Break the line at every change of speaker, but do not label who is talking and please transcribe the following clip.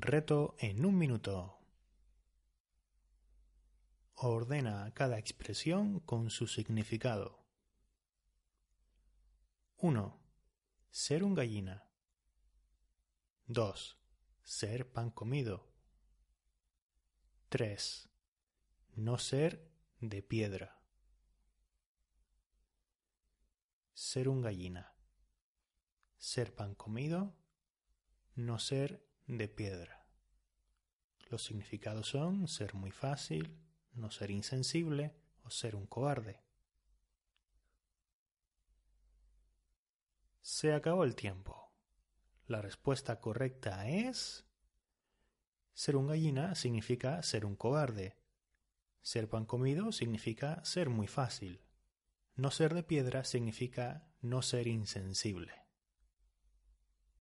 Reto en un minuto. Ordena cada expresión con su significado. 1. Ser un gallina. 2. Ser pan comido. 3. No ser de piedra. Ser un gallina. Ser pan comido. No ser de piedra. Los significados son ser muy fácil, no ser insensible o ser un cobarde. Se acabó el tiempo. La respuesta correcta es... Ser un gallina significa ser un cobarde. Ser pan comido significa ser muy fácil. No ser de piedra significa no ser insensible.